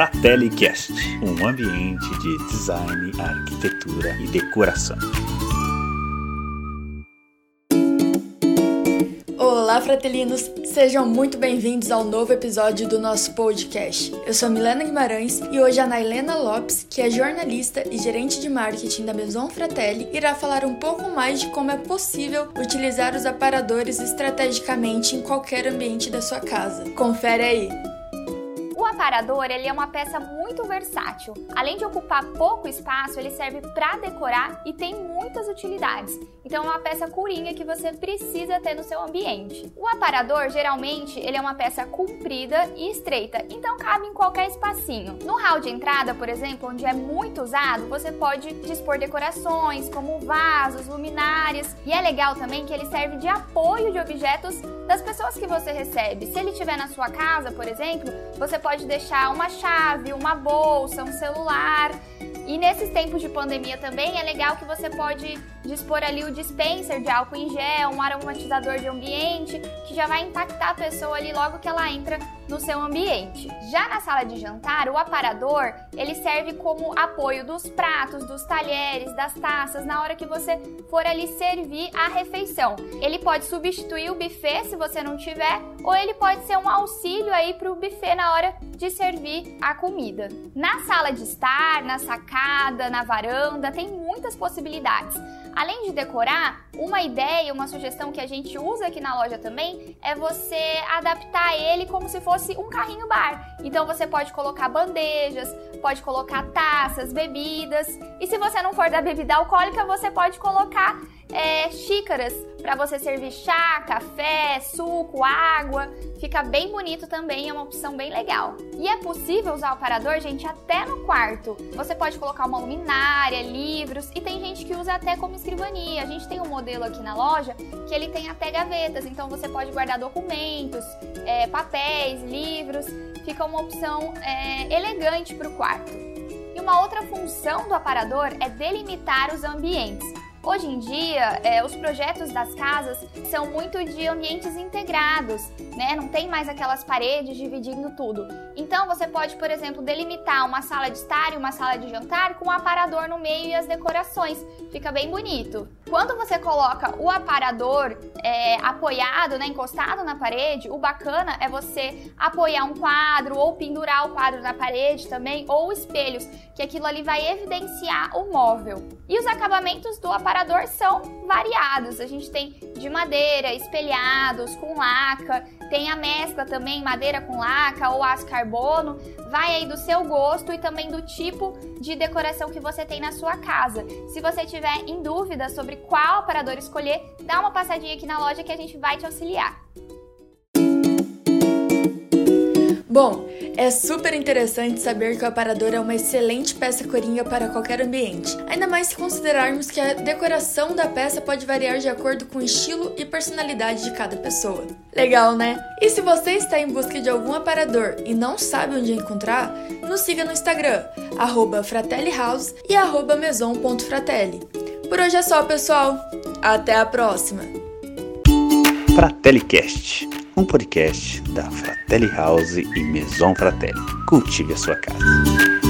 FratelliCast, um ambiente de design, arquitetura e decoração. Olá, fratelinos! Sejam muito bem-vindos ao novo episódio do nosso podcast. Eu sou Milena Guimarães e hoje a Nailena Lopes, que é jornalista e gerente de marketing da Maison Fratelli, irá falar um pouco mais de como é possível utilizar os aparadores estrategicamente em qualquer ambiente da sua casa. Confere aí! Aparador ele é uma peça muito versátil. Além de ocupar pouco espaço, ele serve para decorar e tem muitas utilidades. Então é uma peça coringa que você precisa ter no seu ambiente. O aparador, geralmente, ele é uma peça comprida e estreita, então cabe em qualquer espacinho. No hall de entrada, por exemplo, onde é muito usado, você pode dispor decorações como vasos, luminárias. E é legal também que ele serve de apoio de objetos das pessoas que você recebe. Se ele estiver na sua casa, por exemplo, você pode deixar uma chave, uma bolsa, um celular. E nesses tempos de pandemia também é legal que você pode dispor ali o dispenser de álcool em gel, um aromatizador de ambiente, que já vai impactar a pessoa ali logo que ela entra no seu ambiente. Já na sala de jantar, o aparador, ele serve como apoio dos pratos, dos talheres, das taças, na hora que você for ali servir a refeição. Ele pode substituir o buffet se você não tiver, ou ele pode ser um auxílio aí para o buffet na hora de servir a comida. Na sala de estar, na sacada, na varanda, tem muitas possibilidades. Além de decorar, uma ideia, uma sugestão que a gente usa aqui na loja também é você adaptar ele como se fosse um carrinho bar. Então você pode colocar bandejas, pode colocar taças, bebidas. E se você não for da bebida alcoólica, você pode colocar é, xícaras para você servir chá, café, suco, água. Fica bem bonito também, é uma opção bem legal. E é possível usar o parador, gente, até no quarto. Você pode colocar uma luminária, livros e tem gente que usa até como escrivania. A gente tem um modelo aqui na loja que ele tem até gavetas, então você pode guardar documentos, é, papéis, livros. Fica uma opção é, elegante para o quarto. E uma outra função do aparador é delimitar os ambientes. Hoje em dia, é, os projetos das casas são muito de ambientes integrados, né? Não tem mais aquelas paredes dividindo tudo. Então, você pode, por exemplo, delimitar uma sala de estar e uma sala de jantar com um aparador no meio e as decorações. Fica bem bonito. Quando você coloca o aparador é, apoiado, né, encostado na parede, o bacana é você apoiar um quadro ou pendurar o quadro na parede também, ou espelhos, que aquilo ali vai evidenciar o móvel. E os acabamentos do aparador são variados. A gente tem de madeira, espelhados, com laca, tem a mescla também, madeira com laca ou aço carbono. Vai aí do seu gosto e também do tipo de decoração que você tem na sua casa. Se você tiver em dúvida sobre qual aparador escolher, dá uma passadinha aqui na loja que a gente vai te auxiliar. Bom, é super interessante saber que o aparador é uma excelente peça coringa para qualquer ambiente, ainda mais se considerarmos que a decoração da peça pode variar de acordo com o estilo e personalidade de cada pessoa. Legal, né? E se você está em busca de algum aparador e não sabe onde encontrar, nos siga no Instagram, fratellihouse e maison.fratelli. Por hoje é só, pessoal. Até a próxima! FratelliCast, um podcast da Fratelli House e Maison Fratelli. Cultive a sua casa.